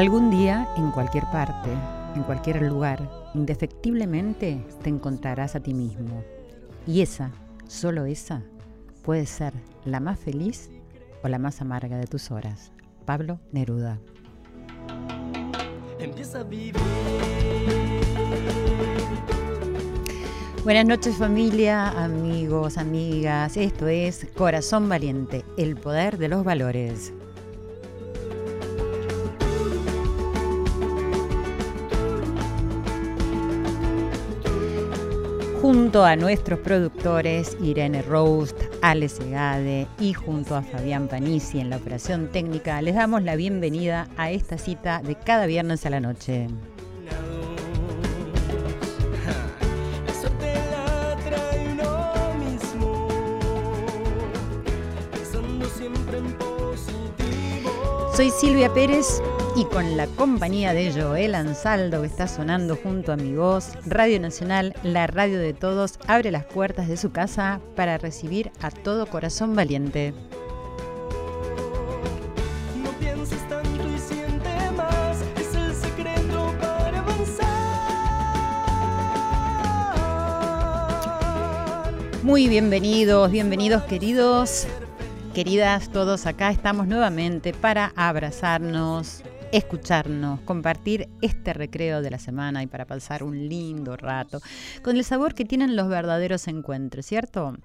Algún día, en cualquier parte, en cualquier lugar, indefectiblemente te encontrarás a ti mismo. Y esa, solo esa, puede ser la más feliz o la más amarga de tus horas. Pablo Neruda. Empieza a vivir. Buenas noches familia, amigos, amigas. Esto es Corazón Valiente, el poder de los valores. Junto a nuestros productores Irene Roast, Ale Segade y junto a Fabián Panisi en la operación técnica, les damos la bienvenida a esta cita de cada viernes a la noche. Soy Silvia Pérez y con la compañía de Joel Ansaldo que está sonando junto a mi voz, Radio Nacional, la radio de todos, abre las puertas de su casa para recibir a todo corazón valiente. Muy bienvenidos, bienvenidos queridos, queridas todos acá. Estamos nuevamente para abrazarnos, escucharnos, compartir este recreo de la semana y para pasar un lindo rato con el sabor que tienen los verdaderos encuentros, ¿cierto?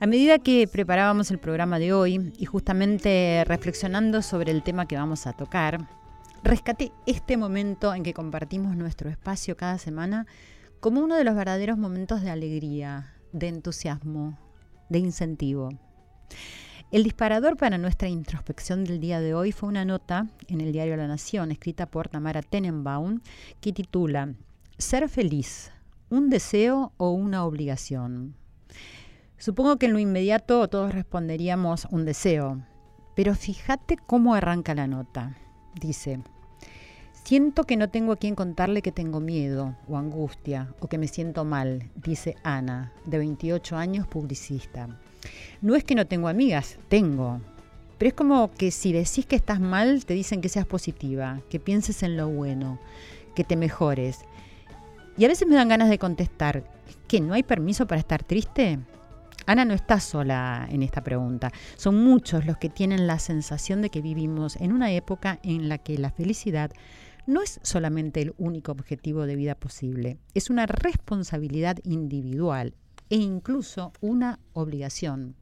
A medida que preparábamos el programa de hoy y justamente reflexionando sobre el tema que vamos a tocar, rescaté este momento en que compartimos nuestro espacio cada semana como uno de los verdaderos momentos de alegría, de entusiasmo, de incentivo. El disparador para nuestra introspección del día de hoy fue una nota en el diario La Nación, escrita por Tamara Tenenbaum, que titula Ser feliz, un deseo o una obligación. Supongo que en lo inmediato todos responderíamos un deseo, pero fíjate cómo arranca la nota. Dice, siento que no tengo a quien contarle que tengo miedo o angustia o que me siento mal, dice Ana, de 28 años, publicista. No es que no tengo amigas, tengo. Pero es como que si decís que estás mal, te dicen que seas positiva, que pienses en lo bueno, que te mejores. Y a veces me dan ganas de contestar, ¿que no hay permiso para estar triste? Ana no está sola en esta pregunta. Son muchos los que tienen la sensación de que vivimos en una época en la que la felicidad no es solamente el único objetivo de vida posible, es una responsabilidad individual e incluso una obligación.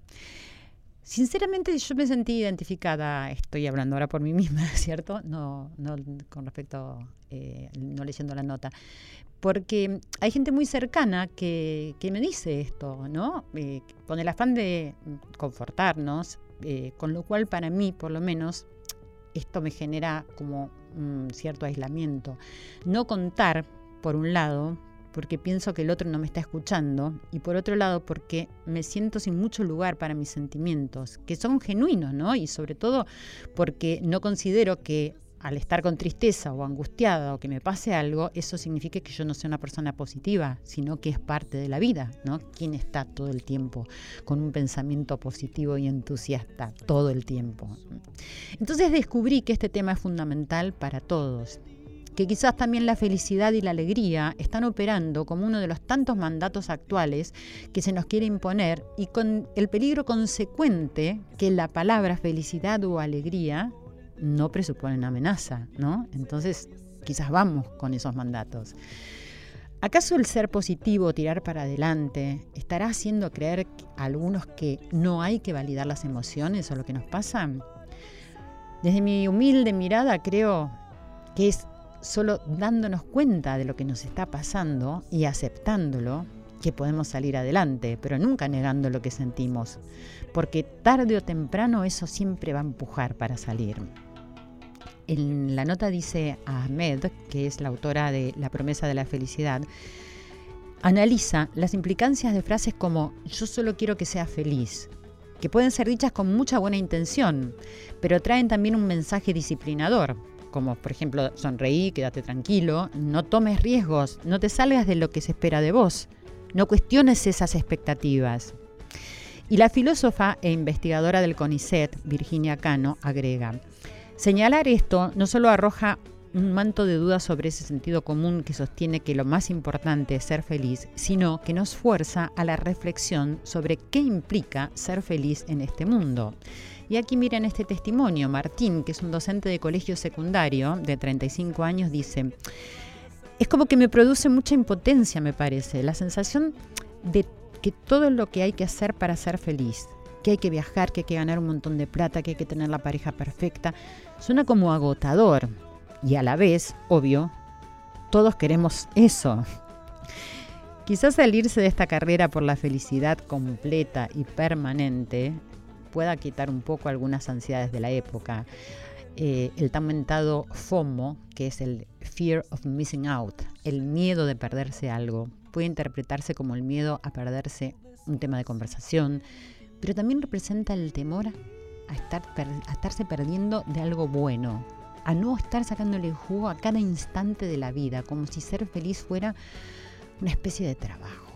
Sinceramente yo me sentí identificada, estoy hablando ahora por mí misma, ¿cierto? No, no con respecto, eh, no leyendo la nota, porque hay gente muy cercana que, que me dice esto, ¿no? Eh, con el afán de confortarnos, eh, con lo cual para mí, por lo menos, esto me genera como un cierto aislamiento. No contar, por un lado, porque pienso que el otro no me está escuchando y por otro lado porque me siento sin mucho lugar para mis sentimientos, que son genuinos, ¿no? Y sobre todo porque no considero que al estar con tristeza o angustiada o que me pase algo, eso significa que yo no sea una persona positiva, sino que es parte de la vida, ¿no? ¿Quién está todo el tiempo con un pensamiento positivo y entusiasta todo el tiempo? Entonces descubrí que este tema es fundamental para todos que quizás también la felicidad y la alegría están operando como uno de los tantos mandatos actuales que se nos quiere imponer y con el peligro consecuente que la palabra felicidad o alegría no presuponen amenaza, ¿no? Entonces, quizás vamos con esos mandatos. ¿Acaso el ser positivo, tirar para adelante, estará haciendo creer a algunos que no hay que validar las emociones o lo que nos pasa? Desde mi humilde mirada creo que es solo dándonos cuenta de lo que nos está pasando y aceptándolo, que podemos salir adelante, pero nunca negando lo que sentimos, porque tarde o temprano eso siempre va a empujar para salir. En la nota dice Ahmed, que es la autora de La promesa de la felicidad, analiza las implicancias de frases como yo solo quiero que sea feliz, que pueden ser dichas con mucha buena intención, pero traen también un mensaje disciplinador, como por ejemplo sonreí, quédate tranquilo, no tomes riesgos, no te salgas de lo que se espera de vos, no cuestiones esas expectativas. Y la filósofa e investigadora del CONICET, Virginia Cano, agrega, señalar esto no solo arroja un manto de dudas sobre ese sentido común que sostiene que lo más importante es ser feliz, sino que nos fuerza a la reflexión sobre qué implica ser feliz en este mundo. Y aquí miren este testimonio. Martín, que es un docente de colegio secundario de 35 años, dice, es como que me produce mucha impotencia, me parece, la sensación de que todo lo que hay que hacer para ser feliz, que hay que viajar, que hay que ganar un montón de plata, que hay que tener la pareja perfecta, suena como agotador. Y a la vez, obvio, todos queremos eso. Quizás salirse de esta carrera por la felicidad completa y permanente pueda quitar un poco algunas ansiedades de la época. Eh, el tan mentado FOMO, que es el Fear of Missing Out, el miedo de perderse algo, puede interpretarse como el miedo a perderse un tema de conversación, pero también representa el temor a, estar a estarse perdiendo de algo bueno, a no estar sacándole jugo a cada instante de la vida, como si ser feliz fuera una especie de trabajo.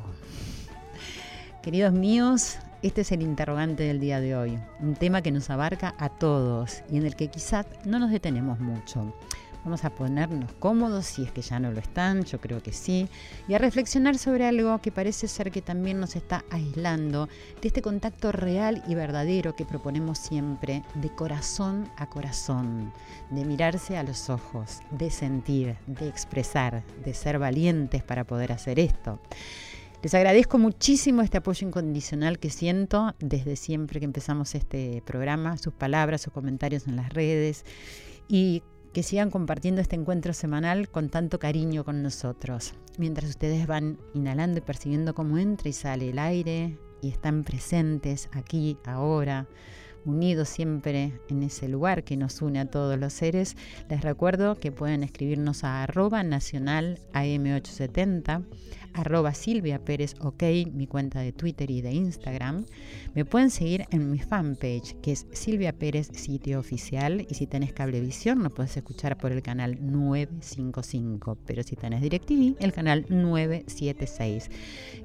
Queridos míos, este es el interrogante del día de hoy, un tema que nos abarca a todos y en el que quizás no nos detenemos mucho. Vamos a ponernos cómodos si es que ya no lo están, yo creo que sí, y a reflexionar sobre algo que parece ser que también nos está aislando de este contacto real y verdadero que proponemos siempre, de corazón a corazón, de mirarse a los ojos, de sentir, de expresar, de ser valientes para poder hacer esto. Les agradezco muchísimo este apoyo incondicional que siento desde siempre que empezamos este programa, sus palabras, sus comentarios en las redes y que sigan compartiendo este encuentro semanal con tanto cariño con nosotros. Mientras ustedes van inhalando y percibiendo cómo entra y sale el aire y están presentes aquí, ahora, unidos siempre en ese lugar que nos une a todos los seres, les recuerdo que pueden escribirnos a arroba nacional AM870 arroba Silvia OK, mi cuenta de Twitter y de Instagram. Me pueden seguir en mi fanpage, que es Silvia Pérez Sitio Oficial. Y si tenés cablevisión, nos puedes escuchar por el canal 955. Pero si tenés DirecTV, el canal 976.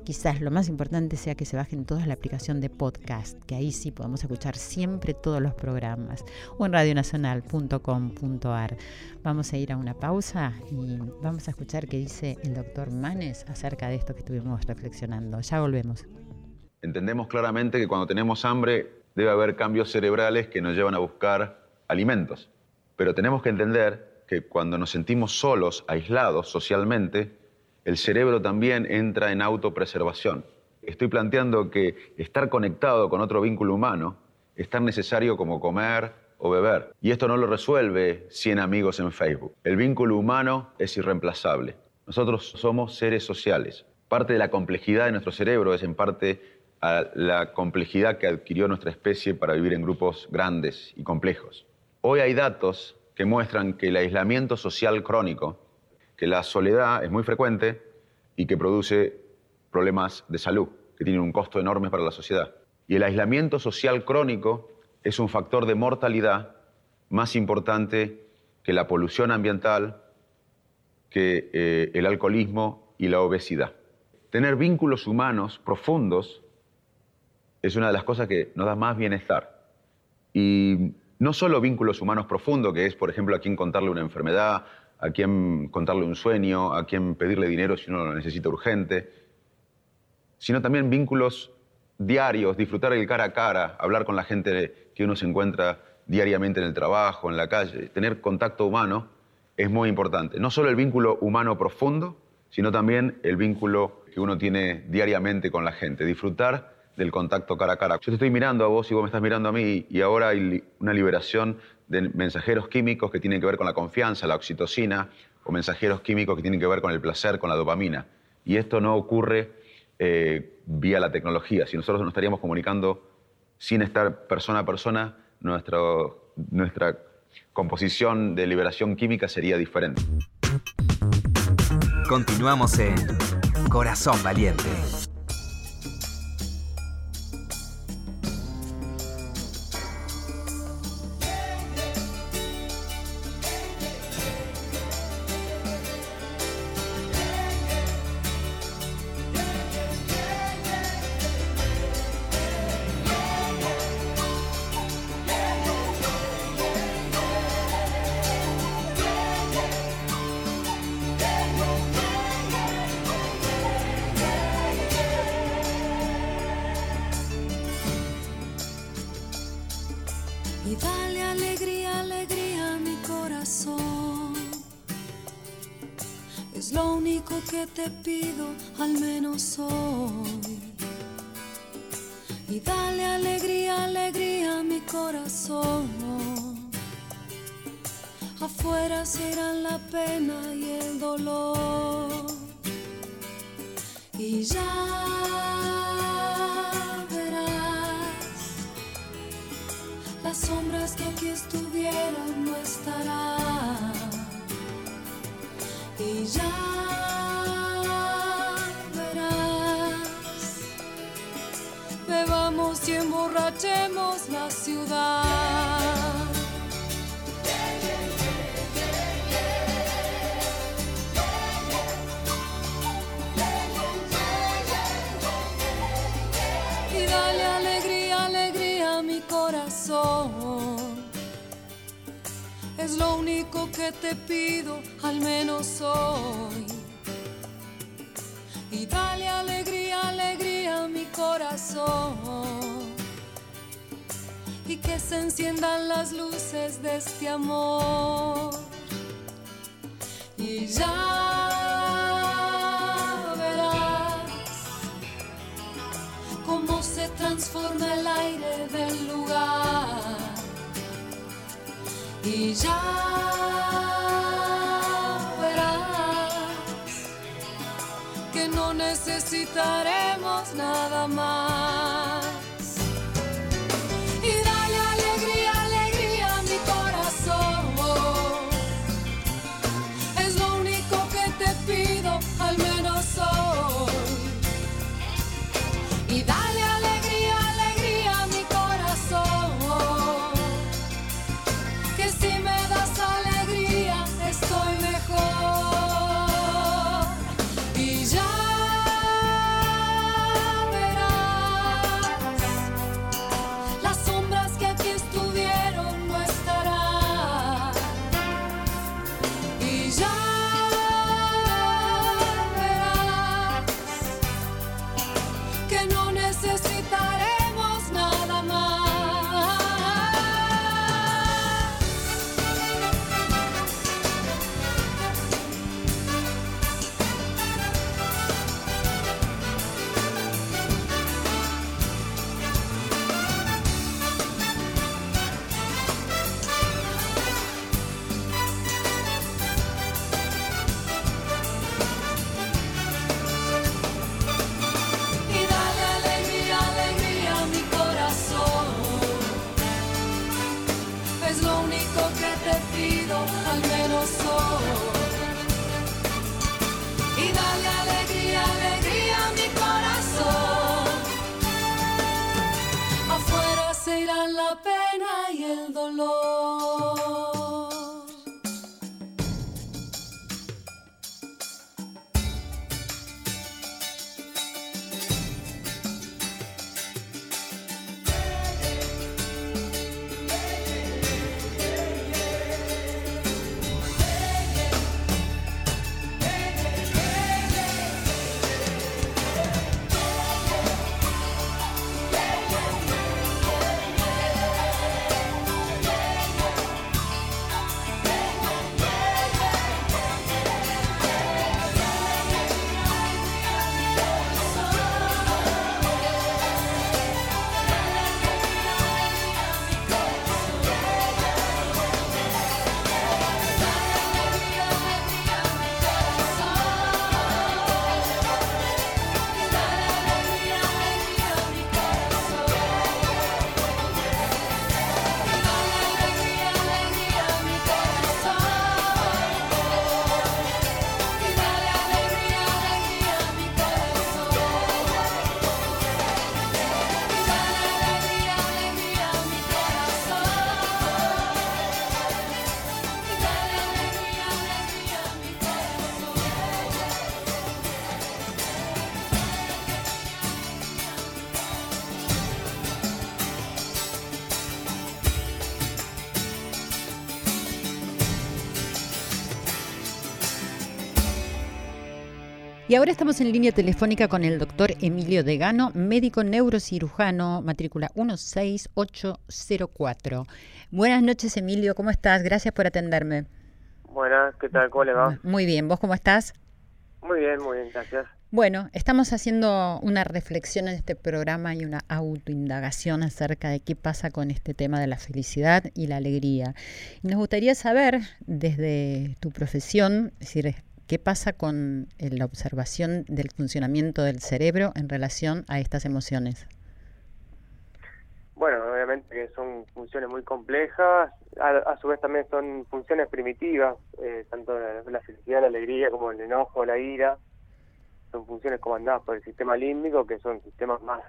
Quizás lo más importante sea que se bajen todos la aplicación de podcast, que ahí sí podemos escuchar siempre todos los programas. O en radionacional.com.ar. Vamos a ir a una pausa y vamos a escuchar qué dice el doctor Manes acerca de esto que estuvimos reflexionando. Ya volvemos. Entendemos claramente que cuando tenemos hambre debe haber cambios cerebrales que nos llevan a buscar alimentos. Pero tenemos que entender que cuando nos sentimos solos, aislados socialmente, el cerebro también entra en autopreservación. Estoy planteando que estar conectado con otro vínculo humano es tan necesario como comer, o beber. Y esto no lo resuelve 100 amigos en Facebook. El vínculo humano es irreemplazable. Nosotros somos seres sociales. Parte de la complejidad de nuestro cerebro es en parte la complejidad que adquirió nuestra especie para vivir en grupos grandes y complejos. Hoy hay datos que muestran que el aislamiento social crónico, que la soledad es muy frecuente y que produce problemas de salud, que tienen un costo enorme para la sociedad. Y el aislamiento social crónico es un factor de mortalidad más importante que la polución ambiental, que eh, el alcoholismo y la obesidad. Tener vínculos humanos profundos es una de las cosas que nos da más bienestar. Y no solo vínculos humanos profundos, que es, por ejemplo, a quién contarle una enfermedad, a quién contarle un sueño, a quién pedirle dinero si uno lo necesita urgente, sino también vínculos diarios, disfrutar el cara a cara, hablar con la gente que uno se encuentra diariamente en el trabajo, en la calle, tener contacto humano es muy importante. No solo el vínculo humano profundo, sino también el vínculo que uno tiene diariamente con la gente, disfrutar del contacto cara a cara. Yo te estoy mirando a vos y vos me estás mirando a mí y ahora hay una liberación de mensajeros químicos que tienen que ver con la confianza, la oxitocina, o mensajeros químicos que tienen que ver con el placer, con la dopamina. Y esto no ocurre eh, vía la tecnología. Si nosotros nos estaríamos comunicando sin estar persona a persona, nuestra composición de liberación química sería diferente. Continuamos en Corazón Valiente. pido, al menos hoy. Y dale alegría, alegría a mi corazón. Afuera serán la pena y el dolor. Y ya verás, las sombras que aquí estuvieron no estarán. Y ya y emborrachemos la ciudad. Y dale alegría, alegría a mi corazón. Es lo único que te pido, al menos hoy. Y dale alegría, alegría a mi corazón y que se enciendan las luces de este amor. Y ya verás cómo se transforma el aire del lugar. Y ya verás que no necesitaremos nada más. Y ahora estamos en línea telefónica con el doctor Emilio Degano, médico neurocirujano, matrícula 16804. Buenas noches, Emilio, ¿cómo estás? Gracias por atenderme. Buenas, ¿qué tal? ¿Cómo le va? Muy bien, ¿vos cómo estás? Muy bien, muy bien, gracias. Bueno, estamos haciendo una reflexión en este programa y una autoindagación acerca de qué pasa con este tema de la felicidad y la alegría. Y nos gustaría saber, desde tu profesión, es decir, ¿Qué pasa con eh, la observación del funcionamiento del cerebro en relación a estas emociones? Bueno, obviamente que son funciones muy complejas, a, su vez también son funciones primitivas, eh, tanto la, felicidad, la alegría como el enojo, la ira, son funciones comandadas por el sistema límbico, que son sistemas más,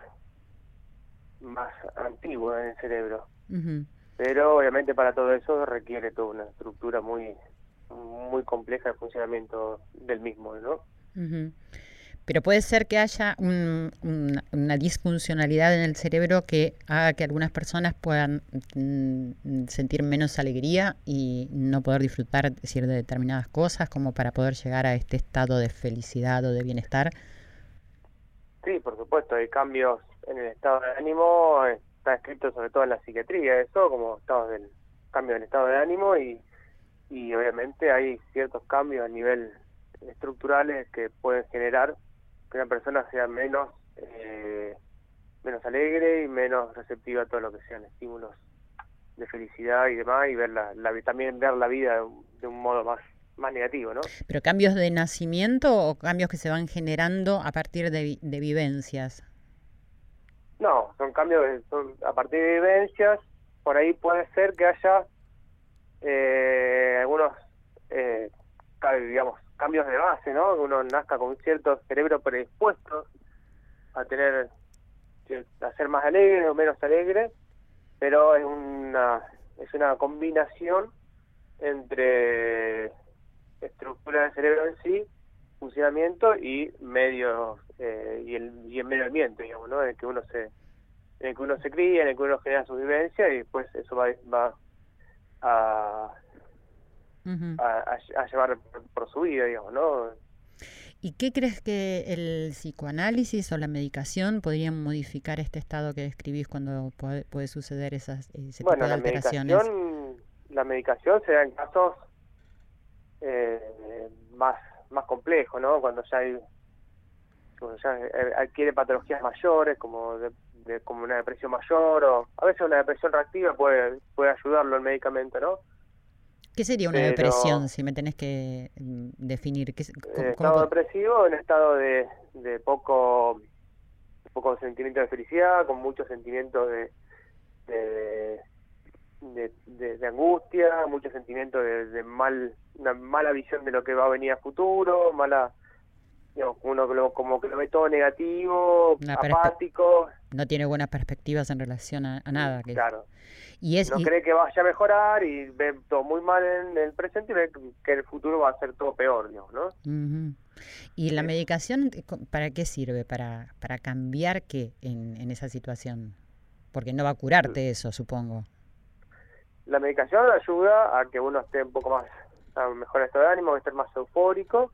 más antiguos en el cerebro. Pero obviamente para todo eso requiere toda una estructura muy muy compleja de funcionamiento del mismo, ¿no? Pero puede ser que haya una disfuncionalidad en el cerebro que haga que algunas personas puedan mm, sentir menos alegría y no poder disfrutar de determinadas cosas como para poder llegar a este estado de felicidad o de bienestar. Sí, por supuesto, hay cambios en el estado de ánimo, está escrito sobre todo en la psiquiatría, eso como estado del cambio del estado de ánimo y y obviamente hay ciertos cambios a nivel estructurales que pueden generar que una persona sea menos eh, menos alegre y menos receptiva a todo lo que sean estímulos de felicidad y demás y ver la, también ver la vida de un, modo más más negativo, ¿no? Pero cambios de nacimiento o cambios que se van generando a partir de, de vivencias. No, son cambios son a partir de vivencias. Por ahí puede ser que haya eh, algunos, eh, digamos, cambios de base, ¿no? Uno nazca con cierto cerebro predispuesto a tener, a ser más alegre o menos alegre, pero es una, es una combinación entre estructura del cerebro en sí, funcionamiento y medio eh, y, el, y el medio ambiente, digamos, ¿no? En el que uno se en el que uno se cría, en el que uno genera su vivencia y después eso va, va a, a, llevar por, su vida, digamos, ¿no? ¿Y qué crees que el psicoanálisis o la medicación podrían modificar este estado que describís cuando puede, suceder esas, ese bueno, tipo de alteraciones? Medicación, la medicación se da en casos eh, más más complejos, ¿no? Cuando ya hay cuando ya adquiere patologías mayores como de, como una depresión mayor o a veces una depresión reactiva puede puede ayudarlo el medicamento, ¿no? ¿Qué sería una depresión si me tenés que mm, definir? ¿Qué, eh, estado depresivo, en estado de, de poco poco sentimiento de felicidad, con muchos sentimientos de de, de, angustia, muchos sentimientos de, de, mal una mala visión de lo que va a venir a futuro, mala digamos, uno como que lo ve todo negativo, apático. No tiene buenas perspectivas en relación a, nada. Que claro. Y es, no cree que vaya a mejorar y ve todo muy mal en el presente y ve que en el futuro va a ser todo peor, ¿no? ¿Y la medicación para qué sirve? ¿Para, para cambiar qué en, en esa situación? Porque no va a curarte mm. eso, supongo. La medicación ayuda a que uno esté un poco más, a mejor estado de ánimo, a estar más eufórico,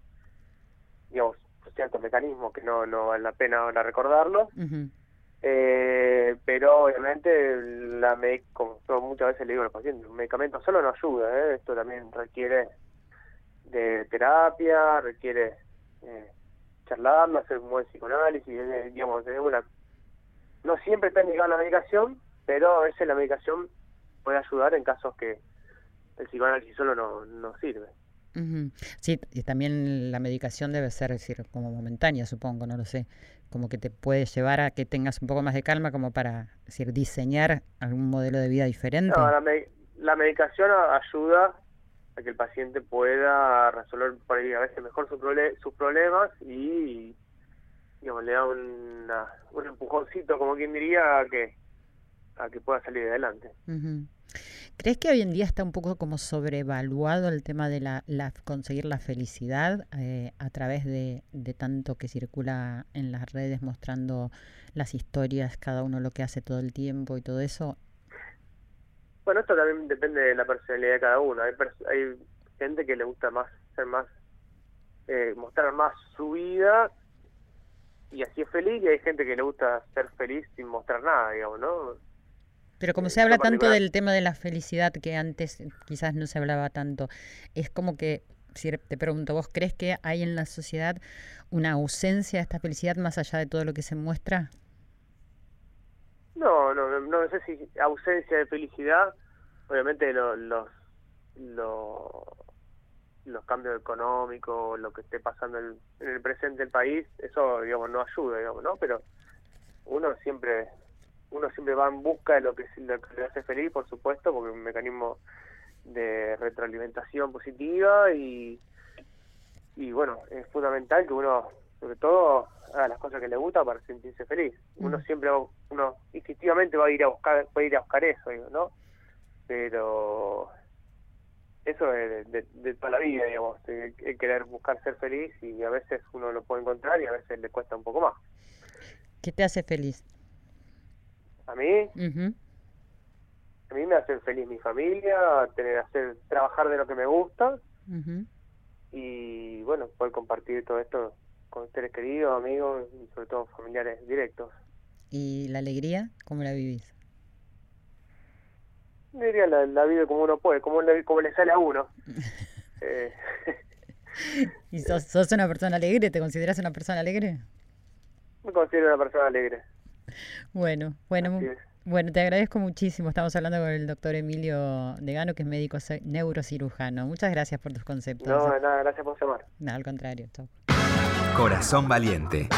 digamos, ciertos mecanismos que no, no vale la pena ahora recordarlo. eh, pero obviamente, la como muchas veces le digo a los pacientes, un medicamento solo no ayuda, ¿eh? esto también requiere de terapia, requiere eh, charlar, hacer un buen psicoanálisis, digamos, de una... No siempre está indicada la medicación, pero a veces la medicación puede ayudar en casos que el psicoanálisis solo no, no sirve. Sí, y también la medicación debe ser decir, como momentánea, supongo, no lo sé, como que te puede llevar a que tengas un poco más de calma como para decir, diseñar algún modelo de vida diferente. No, la, medicación ayuda a que el paciente pueda resolver por ahí a veces mejor sus problemas y digamos, le da una, un empujoncito, como quien diría, a que, a que pueda salir adelante. ¿Crees que hoy en día está un poco como sobrevaluado el tema de la, conseguir la felicidad eh, a través de, tanto que circula en las redes mostrando las historias, cada uno lo que hace todo el tiempo y todo eso? Bueno, esto también depende de la personalidad de cada uno. Hay, hay gente que le gusta más ser más eh, mostrar más su vida y así es feliz y hay gente que le gusta ser feliz sin mostrar nada, digamos, ¿no? Pero como Eh, se habla tanto del tema de la felicidad que antes quizás no se hablaba tanto, es como que, si te pregunto, ¿vos crees que hay en la sociedad una ausencia de esta felicidad más allá de todo lo que se muestra? No, no, no, no sé si ausencia de felicidad, obviamente lo- los lo- los cambios económicos, lo que esté pasando en, en el presente del país, eso digamos no ayuda, digamos, ¿no? Pero uno siempre uno siempre va en busca de lo que, lo que le hace feliz, por supuesto, porque es un mecanismo de retroalimentación positiva y y bueno, es fundamental que uno, sobre todo, haga las cosas que le gusta para sentirse feliz. Uno siempre, va- uno instintivamente va a ir a buscar, a ir a buscar eso, digo, ¿no? Pero eso es de, de- de toda la vida, digamos, el, el querer buscar ser feliz y a veces uno lo puede encontrar y a veces le cuesta un poco más. ¿Qué te hace feliz? A mí, a mí me hace feliz mi familia, tener hacer trabajar de lo que me gusta y bueno, poder compartir todo esto con seres queridos, amigos y sobre todo familiares directos. ¿Y la alegría? ¿Cómo la vivís? Diría la, la vida como uno puede, como le, como le sale a uno. Eh, ¿Y sos, sos una persona alegre? ¿Te consideras una persona alegre? me considero una persona alegre. Bueno, bueno, bueno, te agradezco muchísimo. Estamos hablando con el doctor Emilio Degano, que es médico neurocirujano. Muchas gracias por tus conceptos. No, nada, gracias por llamar. No, al contrario. chau. Corazón Valiente.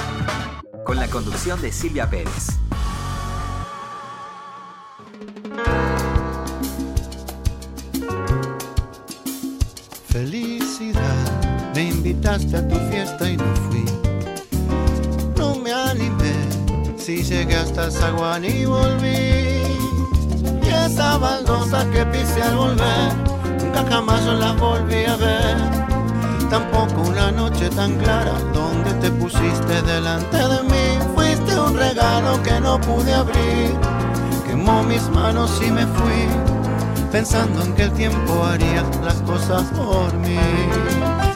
Con la conducción de Silvia Pérez. Felicidad, me invitaste a tu fiesta y no fui. Si llegué hasta zaguán y volví. Y esa baldosa que pisé al volver, nunca jamás yo la volví a ver. Tampoco una noche tan clara donde te pusiste delante de mí. Fuiste un regalo que no pude abrir. Quemó mis manos y me fui pensando en que el tiempo haría las cosas por mí.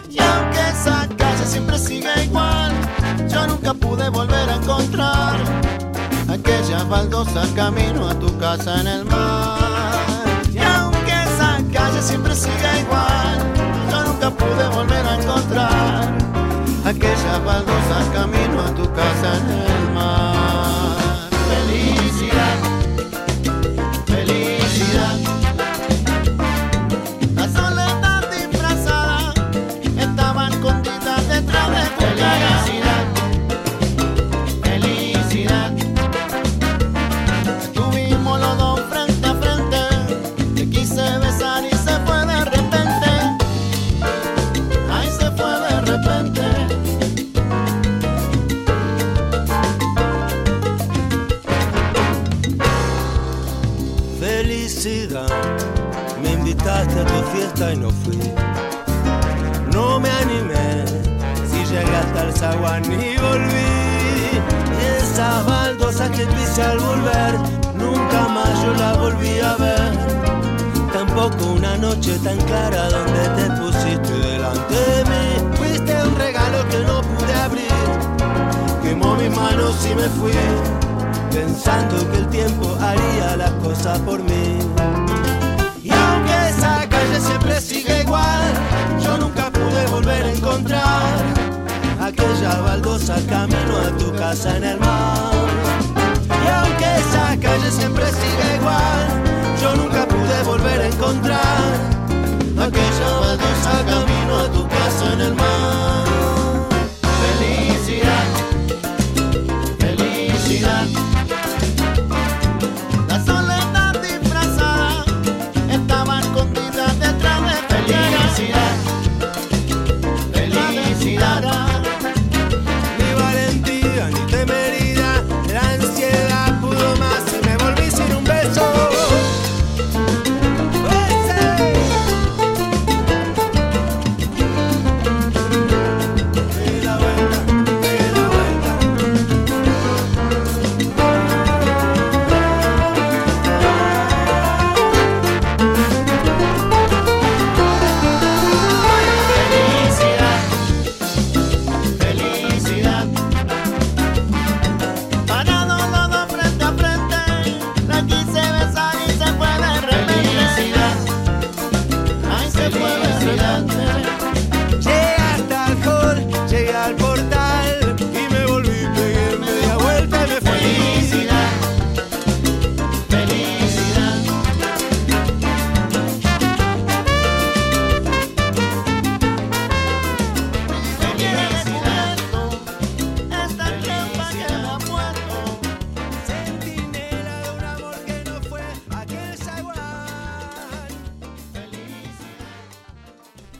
Y aunque esa calle siempre sigue yo nunca pude volver a encontrar aquella baldosa camino a tu casa en el mar. Y aunque esa calle siempre sigue igual, yo nunca pude volver a encontrar aquella baldosa camino a tu casa en el mar. Felicidad. Fiesta y no fui. No me animé, si llegué hasta el zaguán y volví. Y esa baldosa que pisé al volver, nunca más yo la volví a ver. Tampoco una noche tan clara donde te pusiste delante de mí. Fuiste un regalo que no pude abrir. Quemó mis manos y me fui pensando que el tiempo haría las cosas por mí. Calle siempre sigue igual, yo nunca pude volver a encontrar aquella baldosa camino a tu casa en el mar. Y aunque esa calle siempre sigue igual, yo nunca pude volver a encontrar aquella baldosa camino a tu casa en el mar.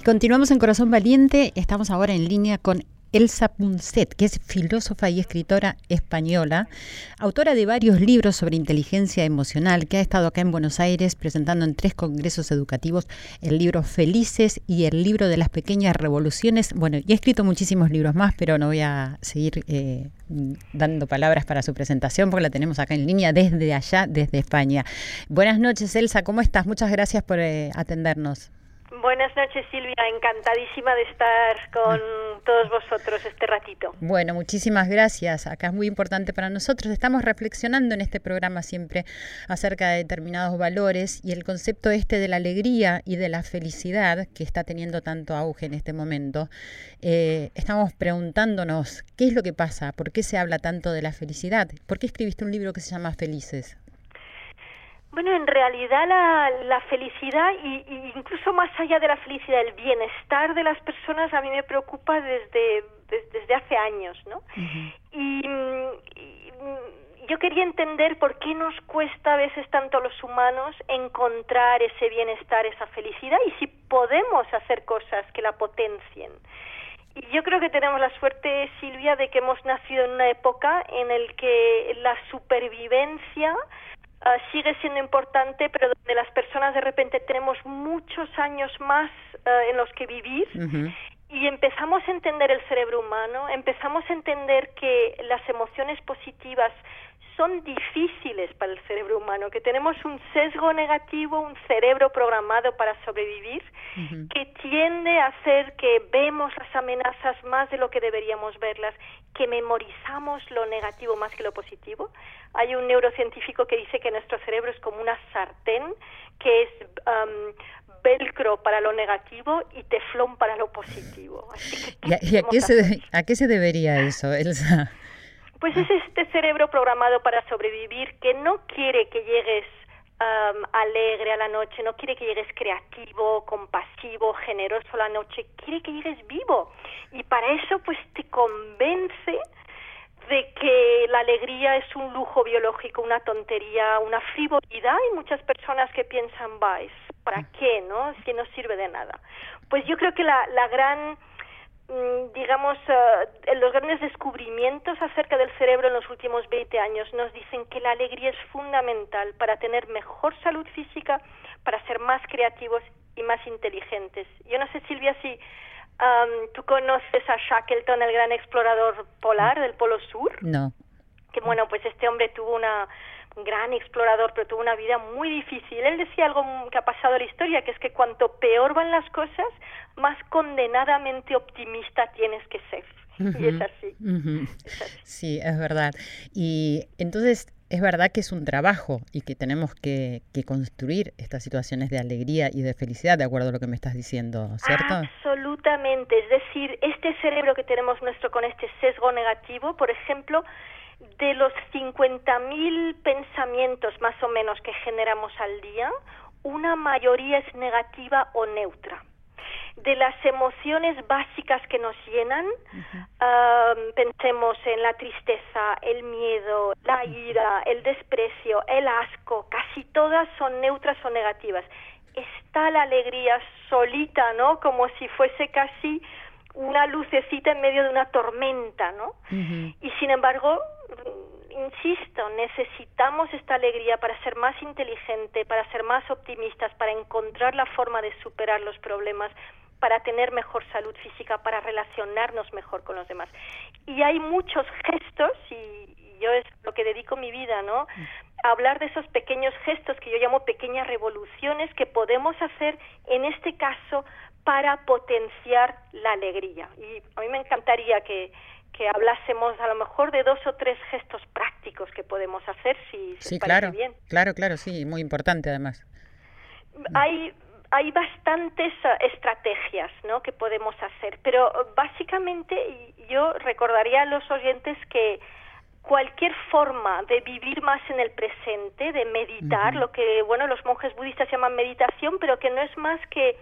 Continuamos en Corazón Valiente. Estamos ahora en línea con Elsa Punset, que es filósofa y escritora española, autora de varios libros sobre inteligencia emocional, que ha estado acá en Buenos Aires presentando en tres congresos educativos el libro Felices y el libro de las pequeñas revoluciones. Bueno, y ha escrito muchísimos libros más, pero no voy a seguir eh, dando palabras para su presentación porque la tenemos acá en línea desde allá, desde España. Buenas noches, Elsa, ¿cómo estás? Muchas gracias por eh, atendernos. Buenas noches, Silvia. Encantadísima de estar con todos vosotros este ratito. Bueno, muchísimas gracias. Acá es muy importante para nosotros. Estamos reflexionando en este programa siempre acerca de determinados valores y el concepto este de la alegría y de la felicidad que está teniendo tanto auge en este momento. Eh, estamos preguntándonos qué es lo que pasa, por qué se habla tanto de la felicidad, por qué escribiste un libro que se llama Felices. Bueno, en realidad la, la felicidad y, incluso más allá de la felicidad, el bienestar de las personas a mí me preocupa desde, desde, hace años, ¿no? y, yo quería entender por qué nos cuesta a veces tanto a los humanos encontrar ese bienestar, esa felicidad y si podemos hacer cosas que la potencien. Y yo creo que tenemos la suerte, Silvia, de que hemos nacido en una época en el que la supervivencia Ah, sigue siendo importante, pero donde las personas de repente tenemos muchos años más ah, en los que vivir y empezamos a entender el cerebro humano, empezamos a entender que las emociones positivas son difíciles para el cerebro humano, que tenemos un sesgo negativo, un cerebro programado para sobrevivir, que tiende a hacer que vemos las amenazas más de lo que deberíamos verlas, que memorizamos lo negativo más que lo positivo. Hay un neurocientífico que dice que nuestro cerebro es como una sartén, que es velcro para lo negativo y teflón para lo positivo. ¿Y, a, qué se, a qué se debería eso, Elsa? Pues es este cerebro programado para sobrevivir que no quiere que llegues alegre a la noche, no quiere que llegues creativo, compasivo, generoso a la noche, quiere que llegues vivo. Y para eso pues te convence de que la alegría es un lujo biológico, una tontería, una frivolidad. Hay muchas personas que piensan, ¿para qué? ¿No? Es que no sirve de nada. Pues yo creo que la, la gran Mm, digamos, uh, los grandes descubrimientos acerca del cerebro en los últimos 20 años nos dicen que la alegría es fundamental para tener mejor salud física, para ser más creativos y más inteligentes. Yo no sé, Silvia, si um, tú conoces a Shackleton, el gran explorador polar del Polo Sur. No. Que bueno, pues este hombre tuvo una gran explorador, pero tuvo una vida muy difícil. Él decía algo que ha pasado en la historia, que es que cuanto peor van las cosas, más condenadamente optimista tienes que ser. y es así. Sí, es verdad. Y entonces es verdad que es un trabajo y que tenemos que, que, construir estas situaciones de alegría y de felicidad, de acuerdo a lo que me estás diciendo, ¿cierto? Absolutamente. Es decir, este cerebro que tenemos nuestro con este sesgo negativo, por ejemplo, de los 50.000 pensamientos más o menos que generamos al día, una mayoría es negativa o neutra. De las emociones básicas que nos llenan, pensemos en la tristeza, el miedo, la ira, el desprecio, el asco, casi todas son neutras o negativas. Está la alegría solita, ¿no? Como si fuese casi una lucecita en medio de una tormenta, ¿no? Y sin embargo, insisto, necesitamos esta alegría para ser más inteligente, para ser más optimistas, para encontrar la forma de superar los problemas, para tener mejor salud física, para relacionarnos mejor con los demás. Y hay muchos gestos, y, yo es lo que dedico mi vida, ¿no? A hablar de esos pequeños gestos que yo llamo pequeñas revoluciones que podemos hacer, en este caso, para potenciar la alegría. Y a mí me encantaría que, que hablásemos a lo mejor de dos o tres gestos prácticos que podemos hacer si sí, parece claro, bien. Claro, claro, sí, muy importante además. Hay hay bastantes eh, estrategias ¿no? que podemos hacer, pero básicamente yo recordaría a los oyentes que cualquier forma de vivir más en el presente, de meditar, lo que bueno los monjes budistas llaman meditación, pero que no es más que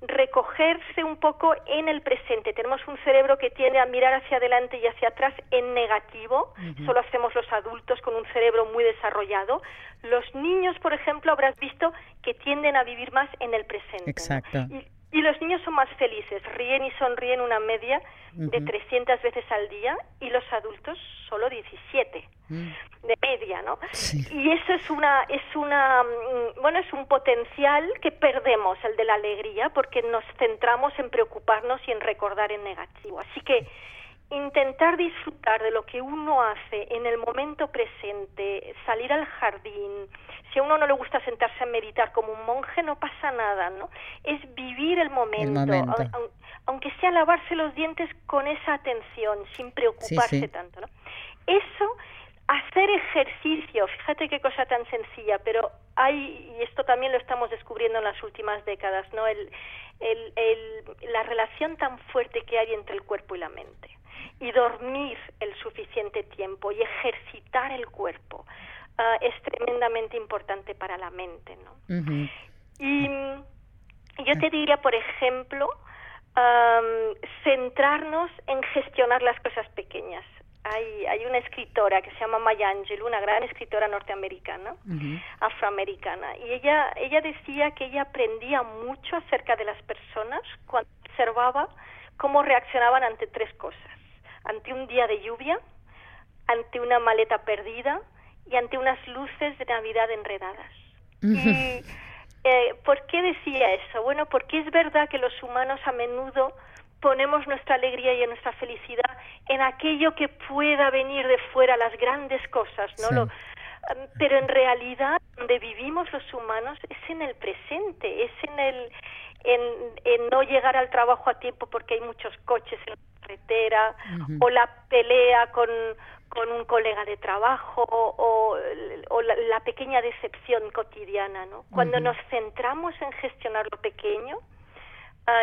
recogerse un poco en el presente. Tenemos un cerebro que tiende a mirar hacia adelante y hacia atrás en negativo. Solo hacemos los adultos con un cerebro muy desarrollado. Los niños, por ejemplo, habrás visto que tienden a vivir más en el presente. Exacto. Y los niños son más felices, ríen y sonríen una media de 300 veces al día y los adultos solo 17 mm. de media, ¿no? Y eso es una es una mm, bueno, es un potencial que perdemos el de la alegría porque nos centramos en preocuparnos y en recordar en negativo. Así que intentar disfrutar de lo que uno hace en el momento presente, salir al jardín, si a uno no le gusta sentarse a meditar como un monje no pasa nada, ¿no? Es vivir el momento, aunque sea lavarse los dientes con esa atención, sin preocuparse tanto, ¿no? Eso hacer ejercicio, fíjate qué cosa tan sencilla, pero hay, y esto también lo estamos descubriendo en las últimas décadas, ¿no? El, el, el, la relación tan fuerte que hay entre el cuerpo y la mente y dormir el suficiente tiempo y ejercitar el cuerpo uh, es tremendamente importante para la mente, ¿no? Y yo te diría, por ejemplo, um, centrarnos en gestionar las cosas pequeñas. Hay, hay una escritora que se llama Maya Angelou, una gran escritora norteamericana, afroamericana, y ella, ella decía que ella aprendía mucho acerca de las personas cuando observaba cómo reaccionaban ante tres cosas ante un día de lluvia, ante una maleta perdida y ante unas luces de Navidad enredadas. Y, eh, ¿Por qué decía eso? Bueno, porque es verdad que los humanos a menudo ponemos nuestra alegría y nuestra felicidad en aquello que pueda venir de fuera, las grandes cosas, ¿no? pero en realidad donde vivimos los humanos es en el presente, es en el en, no llegar al trabajo a tiempo porque hay muchos coches en carretera o la pelea con, con un colega de trabajo o, o, la, pequeña decepción cotidiana, ¿no? Cuando nos centramos en gestionar lo pequeño,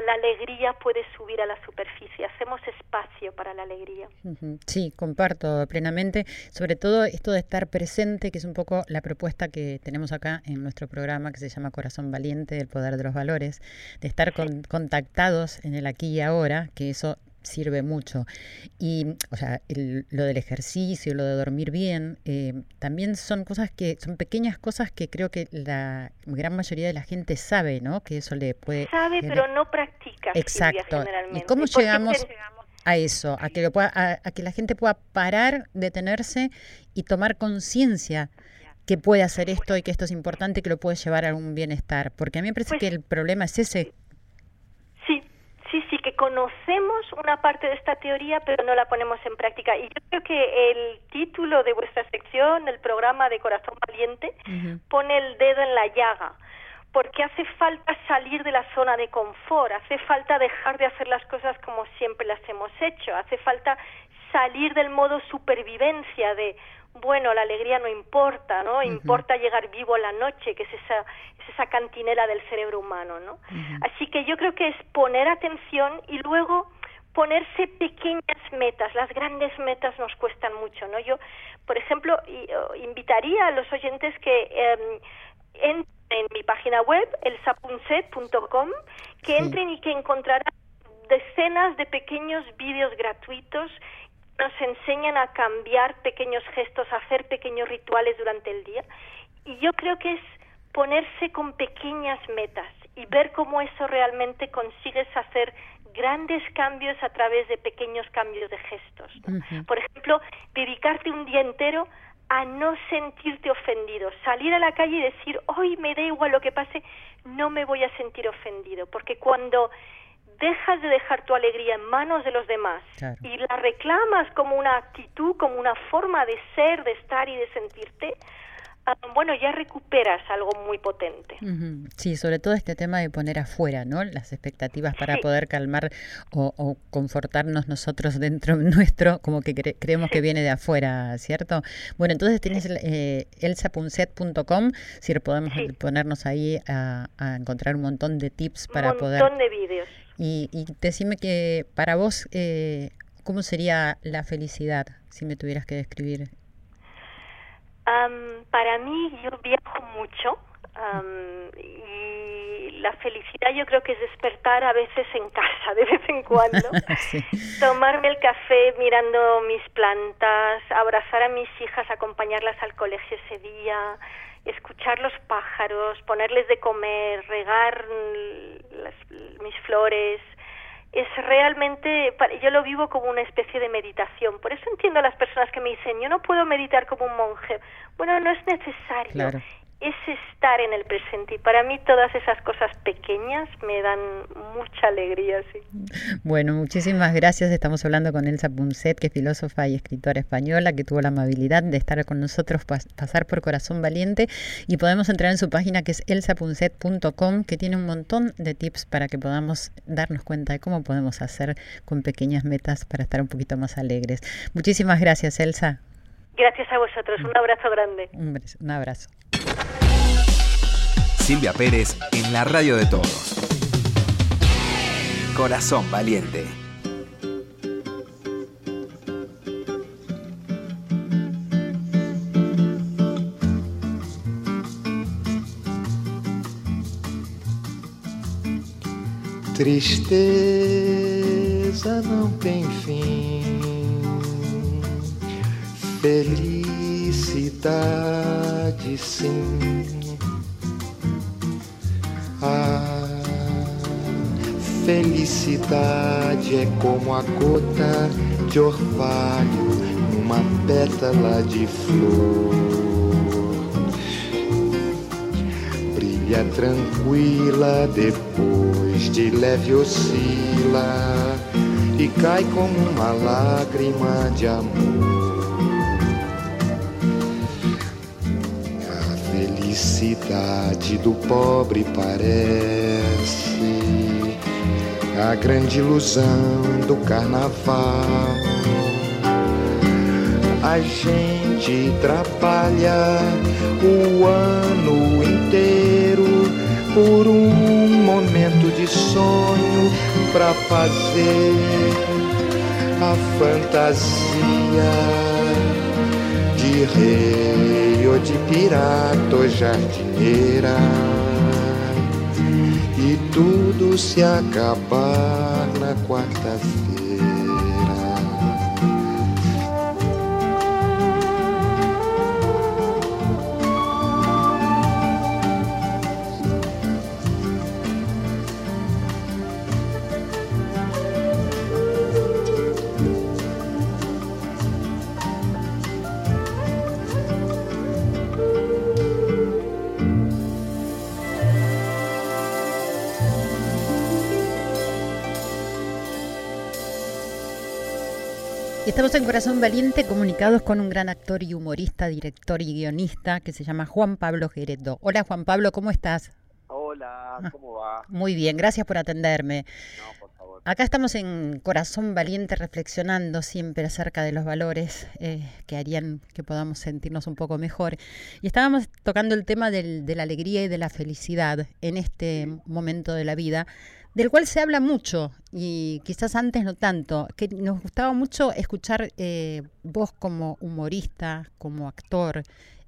la alegría puede subir a la superficie, hacemos espacio para la alegría. Sí, comparto plenamente, sobre todo esto de estar presente, que es un poco la propuesta que tenemos acá en nuestro programa que se llama Corazón Valiente, el poder de los valores, de estar contactados en el aquí y ahora, que eso sirve mucho. Y, o sea, lo del ejercicio, lo de dormir bien, eh, también son cosas que, son pequeñas cosas que creo que la gran mayoría de la gente sabe, ¿no? Que eso le puede... Sabe, pero no practica. Exacto. ¿Y cómo llegamos a eso? A que, lo pueda, a, que la gente pueda parar, detenerse y tomar conciencia que puede hacer esto y que esto es importante, que lo puede llevar a un bienestar. Porque a mí me parece pues que el problema es ese, que conocemos una parte de esta teoría, pero no la ponemos en práctica. Y yo creo que el título de vuestra sección, el programa de Corazón Valiente, pone el dedo en la llaga, porque hace falta salir de la zona de confort, hace falta dejar de hacer las cosas como siempre las hemos hecho, hace falta salir del modo supervivencia de bueno, la alegría no importa, ¿no? Importa llegar vivo a la noche, que es esa, es esa cantinela del cerebro humano, ¿no? Así que yo creo que es poner atención y luego ponerse pequeñas metas. Las grandes metas nos cuestan mucho, ¿no? Yo, por ejemplo, invitaría a los oyentes que eh, entren en mi página web, elsapunset.com, que entren y que encontrarán decenas de pequeños vídeos gratuitos nos enseñan a cambiar pequeños gestos, a hacer pequeños rituales durante el día. Y yo creo que es ponerse con pequeñas metas y ver cómo eso realmente consigues hacer grandes cambios a través de pequeños cambios de gestos. Por ejemplo, dedicarte un día entero a no sentirte ofendido, salir a la calle y decir, hoy me da igual lo que pase, no me voy a sentir ofendido, porque cuando dejas de dejar tu alegría en manos de los demás y la reclamas como una actitud, como una forma de ser, de estar y de sentirte, bueno, ya recuperas algo muy potente. Sí, sobre todo este tema de poner afuera, ¿no? Las expectativas para poder calmar o, confortarnos nosotros dentro nuestro, como que creemos que viene de afuera, ¿cierto? Bueno, entonces tienes eh, elsapunset.com, si podemos ponernos ahí a, encontrar un montón de tips para poder... Un montón de vídeos. Y, y decime que para vos, eh, ¿cómo sería la felicidad si me tuvieras que describir? Para mí, yo viajo mucho y la felicidad yo creo que es despertar a veces en casa, de vez en cuando, tomarme el café mirando mis plantas, abrazar a mis hijas, acompañarlas al colegio ese día, escuchar los pájaros, ponerles de comer, regar mis flores, es realmente, yo lo vivo como una especie de meditación. Por eso entiendo a las personas que me dicen, yo no puedo meditar como un monje. Bueno, no es necesario es estar en el presente y para mí todas esas cosas pequeñas me dan mucha alegría. Sí. Bueno, muchísimas gracias. Estamos hablando con Elsa Punset, que es filósofa y escritora española, que tuvo la amabilidad de estar con nosotros, pasar por Corazón Valiente y podemos entrar en su página que es elsapunset.com, que tiene un montón de tips para que podamos darnos cuenta de cómo podemos hacer con pequeñas metas para estar un poquito más alegres. Muchísimas gracias, Elsa. Gracias a vosotros. Un abrazo grande. Un abrazo. Silvia Pérez en la radio de todos. Corazón valiente. Tristeza não tem fim, felicidade sim A felicidade é como a gota de orvalho numa pétala de flor. Brilha tranquila, depois de leve oscila e cai como uma lágrima de amor. Felicidade do pobre parece a grande ilusão do carnaval. A gente trabalha o ano inteiro por um momento de sonho para fazer a fantasia de rei de pirata ou jardineira e tudo se acabar na quarta-feira. Estamos en Corazón Valiente comunicados con un gran actor y humorista, director y guionista que se llama Juan Pablo Gereto. Hola Juan Pablo, ¿cómo estás? Hola, ¿cómo va? Muy bien, gracias por atenderme. No, por favor. Acá estamos en Corazón Valiente reflexionando siempre acerca de los valores eh, que harían que podamos sentirnos un poco mejor. Y estábamos tocando el tema del, de la alegría y de la felicidad en este momento de la vida del cual se habla mucho y quizás antes no tanto, que nos gustaba mucho escuchar eh, vos como humorista, como actor,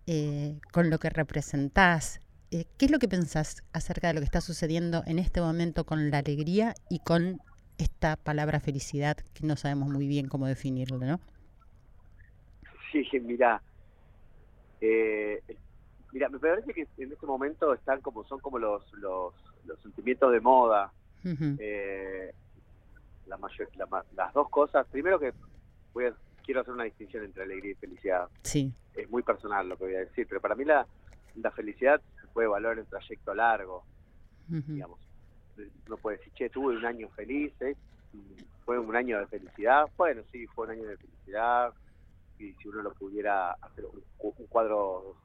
eh, con lo que representás. Eh, ¿Qué es lo que pensás acerca de lo que está sucediendo en este momento con la alegría y con esta palabra felicidad que no sabemos muy bien cómo definirlo, ¿no? Sí, mira, mira, me parece que en este momento están como son como los, los, los sentimientos de moda, eh, la las dos cosas, primero que voy quiero hacer una distinción entre alegría y felicidad. Sí. Es muy personal lo que voy a decir, pero para mí la, la felicidad se puede valorar en un trayecto largo. Digamos, uno puede decir, che, tuve un año feliz, ¿eh? fue un año de felicidad. Bueno, sí, fue un año de felicidad. Y si uno lo pudiera hacer un cuadro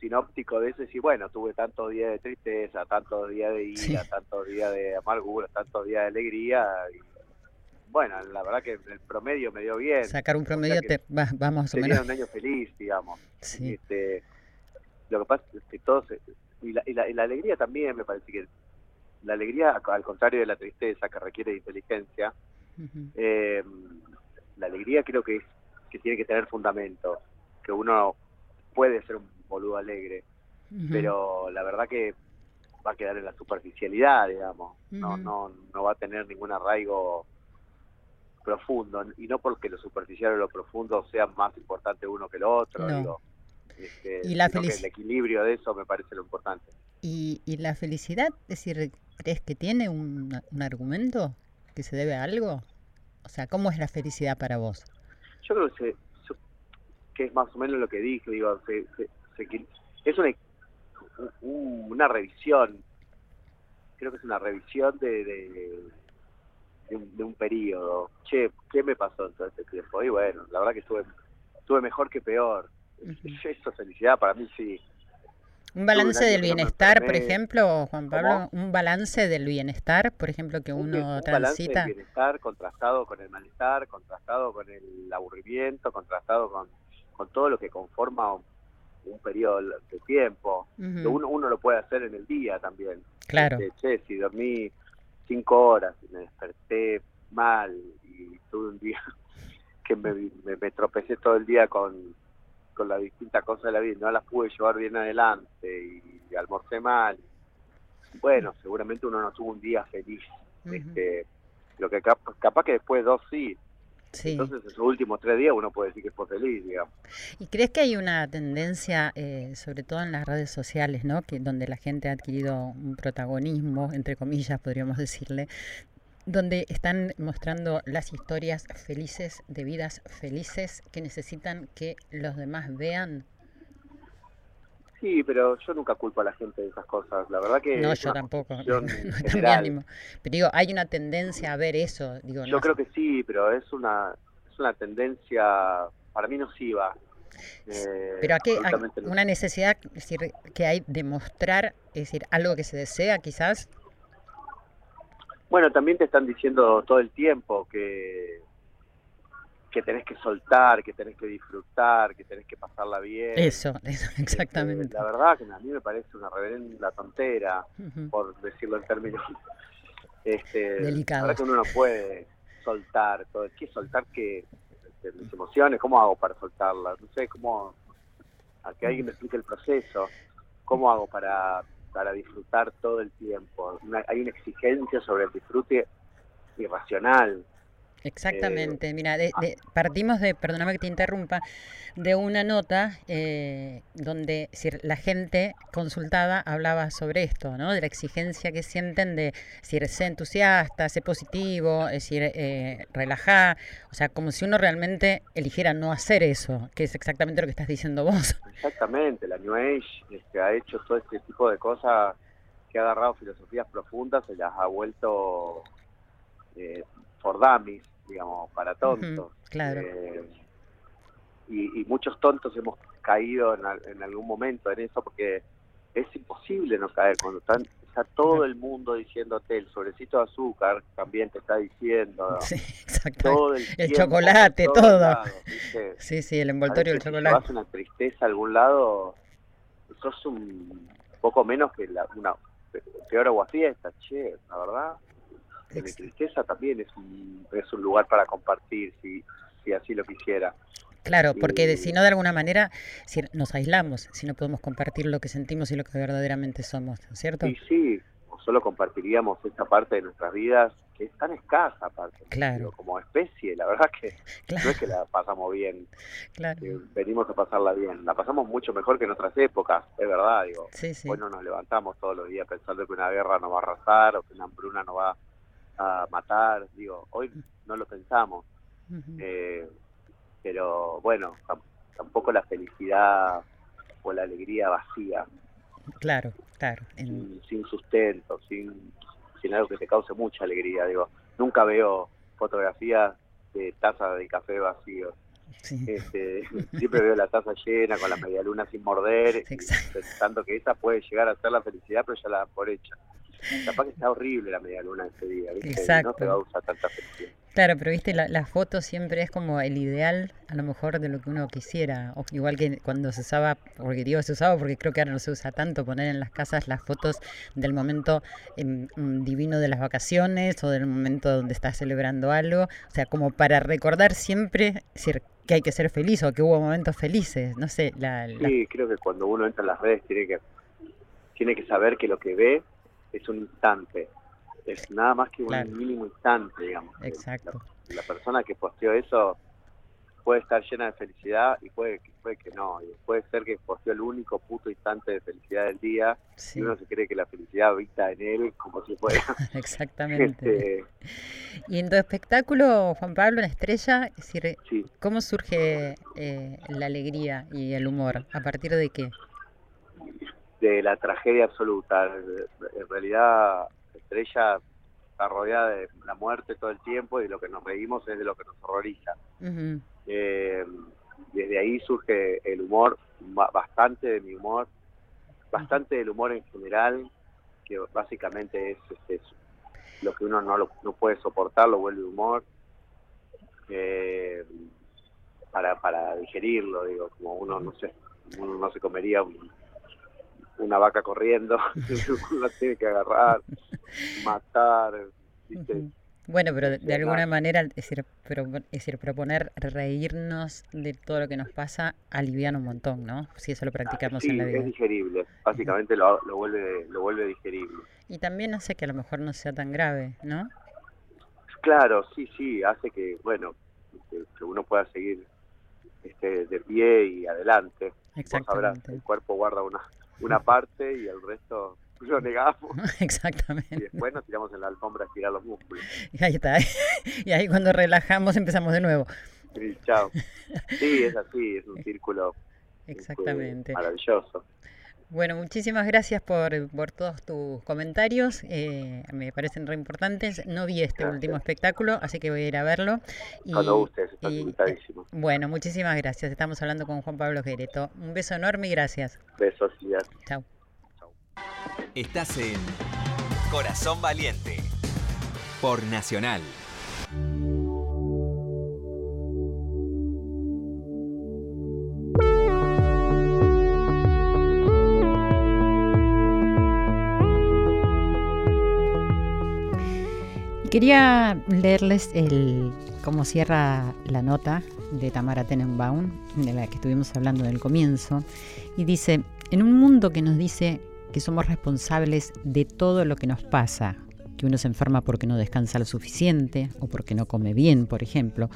sinóptico de eso y bueno, tuve tantos días de tristeza, tantos días de ira, tantos días de amargura, tantos días de alegría. Y, bueno, la verdad que el promedio me dio bien. Sacar un promedio te vamos a menos. un año feliz, digamos. Este, lo que pasa es que todos... Y la, y, la, alegría también me parece que... La alegría, al contrario de la tristeza que requiere de inteligencia, eh, la alegría creo que, es, que tiene que tener fundamento, que uno puede ser un boludo alegre, pero la verdad que va a quedar en la superficialidad, digamos, no, no, no va a tener ningún arraigo profundo, y no porque lo superficial o lo profundo sea más importante uno que lo otro, digo, Este, y la que el equilibrio de eso me parece lo importante. ¿Y, y la felicidad, es decir, crees que tiene un, un argumento que se debe a algo? O sea, ¿cómo es la felicidad para vos? Yo creo que, se, que es más o menos lo que dije, digo, se, es una, una revisión, creo que es una revisión de, de, de, un, periodo. Che, ¿qué me pasó en todo este tiempo? Y bueno, la verdad que estuve, estuve mejor que peor. Eso, felicidad para mí sí. Un balance del bienestar, por ejemplo, Juan Pablo, un balance del bienestar, por ejemplo, que uno un transita. Balance del bienestar contrastado con el malestar, contrastado con el aburrimiento, contrastado con, con todo lo que conforma un, periodo de tiempo. uno, uno lo puede hacer en el día también. Claro. Este, che, si dormí cinco horas y me desperté mal y tuve un día que me, me tropecé todo el día con con las distintas cosas de la vida, no las pude llevar bien adelante y, almorcé mal. Bueno, seguramente uno no tuvo un día feliz. este, lo que capaz, que después dos sí. Entonces, esos últimos tres días uno puede decir que fue feliz, digamos. ¿Y crees que hay una tendencia, eh, sobre todo en las redes sociales, ¿no? que donde la gente ha adquirido un protagonismo, entre comillas, podríamos decirle, donde están mostrando las historias felices de vidas felices que necesitan que los demás vean. Sí, pero yo nunca culpo a la gente de esas cosas. La verdad que no, yo tampoco. No, es ánimo. Pero digo, hay una tendencia a ver eso. Digo, yo creo que sí, pero es una es una tendencia para mí nociva. Eh, pero aquí hay una necesidad, decir, que hay de mostrar, es decir, algo que se desea, quizás. Bueno, también te están diciendo todo el tiempo que que tenés que soltar, que tenés que disfrutar, que tenés que pasarla bien. Eso, eso este, exactamente. la verdad que a mí me parece una reverenda tontera, por decirlo en términos este, delicados. La verdad que uno no puede soltar todo. ¿Qué soltar que este, mis emociones? ¿Cómo hago para soltarlas? No sé, ¿cómo? A que alguien me explique el proceso. ¿Cómo hago para para disfrutar todo el tiempo. hay una exigencia sobre el disfrute irracional. Exactamente, eh, mira, ah. partimos de, perdóname que te interrumpa, de una nota eh, donde la gente consultada hablaba sobre esto, ¿no? De la exigencia que sienten de decir, sé entusiasta, sé positivo, es decir, eh, relajá, o sea, como si uno realmente eligiera no hacer eso, que es exactamente lo que estás diciendo vos. Exactamente, la New Age este, ha hecho todo este tipo de cosas que ha agarrado filosofías profundas y las ha vuelto eh, for dummies, digamos, para tontos. claro. Eh, y, muchos tontos hemos caído en, algún momento en eso porque es imposible no caer cuando están, está todo el mundo diciéndote el sobrecito de azúcar también te está diciendo sí, todo el, chocolate todo sí sí el envoltorio del chocolate si vas una tristeza a algún lado sos un poco menos que la, una peor aguafiesta che la verdad mi tristeza también es un, es un lugar para compartir si, si así lo quisiera Claro, porque si no de alguna manera si nos aislamos, si no podemos compartir lo que sentimos y lo que verdaderamente somos, ¿cierto? Sí, sí, solo compartiríamos esta parte de nuestras vidas que es tan escasa aparte. Claro. como especie, la verdad que no es que la pasamos bien, claro. venimos a pasarla bien, la pasamos mucho mejor que en otras épocas, es verdad, digo. Sí, sí. Hoy no nos levantamos todos los días pensando que una guerra nos va a arrasar o que una hambruna nos va a matar, digo, hoy no lo pensamos. eh, pero bueno, tampoco la felicidad o la alegría vacía. Claro, claro. Sin, sustento, sin, sin algo que te cause mucha alegría. Digo, nunca veo fotografías de tazas de café vacíos. Este, siempre veo la taza llena con la media luna sin morder, pensando que esa puede llegar a ser la felicidad, pero ya la dan por hecha. Capaz que está horrible la media luna ese día, ¿viste? no te va a usar tanta felicidad. Claro, pero viste, la, foto siempre es como el ideal, a lo mejor, de lo que uno quisiera. O igual que cuando se usaba, porque digo se usaba porque creo que ahora no se usa tanto, poner en las casas las fotos del momento mm, divino de las vacaciones o del momento donde estás celebrando algo. O sea, como para recordar siempre decir, que hay que ser feliz o que hubo momentos felices. No sé, la, Sí, creo que cuando uno entra en las redes tiene que, tiene que saber que lo que ve es un instante es nada más que un mínimo instante, digamos. Exacto. La, persona que posteó eso puede estar llena de felicidad y puede, puede que no, y puede ser que fue el único puto instante de felicidad del día y uno se cree que la felicidad habita en él como si fuera. Exactamente. Este, y en tu espectáculo, Juan Pablo, la estrella, es decir, ¿cómo surge eh, la alegría y el humor? ¿A partir de qué? De la tragedia absoluta. En realidad, estrella está rodeada de la muerte todo el tiempo y lo que nos reímos es de lo que nos horroriza. Eh, desde ahí surge el humor, bastante de mi humor, bastante del humor en general, que básicamente es, eso. Lo que uno no, no puede soportar lo vuelve humor. Eh, para, para digerirlo, digo, como uno, no sé, uno no se comería una vaca corriendo, uno tiene que agarrar, matar, bueno, pero de, alguna manera, es decir, es decir, proponer reírnos de todo lo que nos pasa alivia un montón, ¿no? Si eso lo practicamos en la vida. es digerible, básicamente lo, lo, vuelve, lo vuelve digerible. Y también hace que a lo mejor no sea tan grave, ¿no? Claro, sí, sí, hace que, bueno, que, uno pueda seguir este, de pie y adelante. Exactamente. el cuerpo guarda una, una parte y el resto lo negamos. Exactamente. Y después nos tiramos en la alfombra a estirar los músculos. Y ahí está. Y ahí cuando relajamos empezamos de nuevo. Sí, chao. Sí, es así, es un círculo este, Exactamente. maravilloso. Bueno, muchísimas gracias por, por todos tus comentarios, eh, me parecen re importantes. No vi este último espectáculo, así que voy a ir a verlo. Y, Cuando gustes, estás invitadísimo. Bueno, muchísimas gracias. Estamos hablando con Juan Pablo Gereto. Un beso enorme y gracias. Besos, ya. Chao. Estás en Corazón Valiente por Nacional. Quería leerles el cómo cierra la nota de Tamara Tenenbaum, de la que estuvimos hablando del comienzo, y dice, en un mundo que nos dice que somos responsables de todo lo que nos pasa, que uno se enferma porque no descansa lo suficiente o porque no come bien, por ejemplo,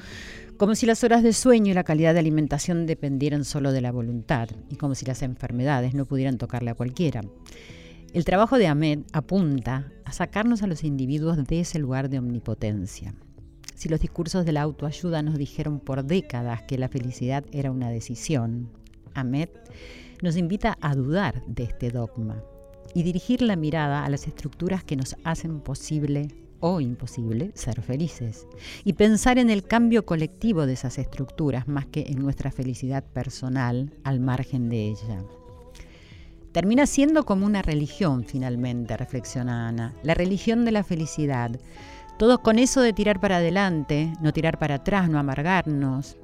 como si las horas de sueño y la calidad de alimentación dependieran solo de la voluntad y como si las enfermedades no pudieran tocarle a cualquiera. El trabajo de Ahmed apunta a sacarnos a los individuos de ese lugar de omnipotencia. Si los discursos de la autoayuda nos dijeron por décadas que la felicidad era una decisión, Ahmed nos invita a dudar de este dogma y dirigir la mirada a las estructuras que nos hacen posible o imposible ser felices y pensar en el cambio colectivo de esas estructuras más que en nuestra felicidad personal al margen de ella. Termina siendo como una religión finalmente, reflexiona Ana, la religión de la felicidad. Todos con eso de tirar para adelante, no tirar para atrás, no amargarnos.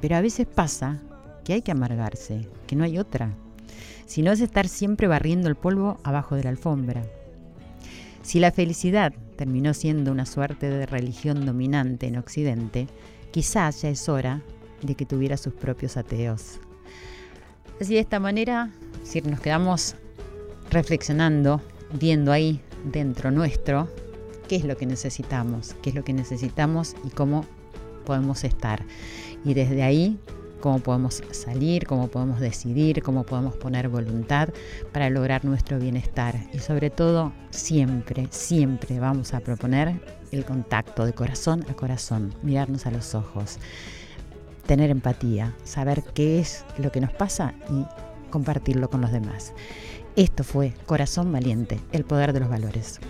Pero a veces pasa que hay que amargarse, que no hay otra. Si no es estar siempre barriendo el polvo abajo de la alfombra. Si la felicidad terminó siendo una suerte de religión dominante en Occidente, quizás ya es hora de que tuviera sus propios ateos. Así de esta manera, si nos quedamos reflexionando, viendo ahí dentro nuestro, qué es lo que necesitamos, qué es lo que necesitamos y cómo podemos estar. Y desde ahí cómo podemos salir, cómo podemos decidir, cómo podemos poner voluntad para lograr nuestro bienestar. Y sobre todo, siempre, siempre vamos a proponer el contacto de corazón a corazón, mirarnos a los ojos, tener empatía, saber qué es lo que nos pasa y compartirlo con los demás. Esto fue Corazón Valiente, el poder de los valores.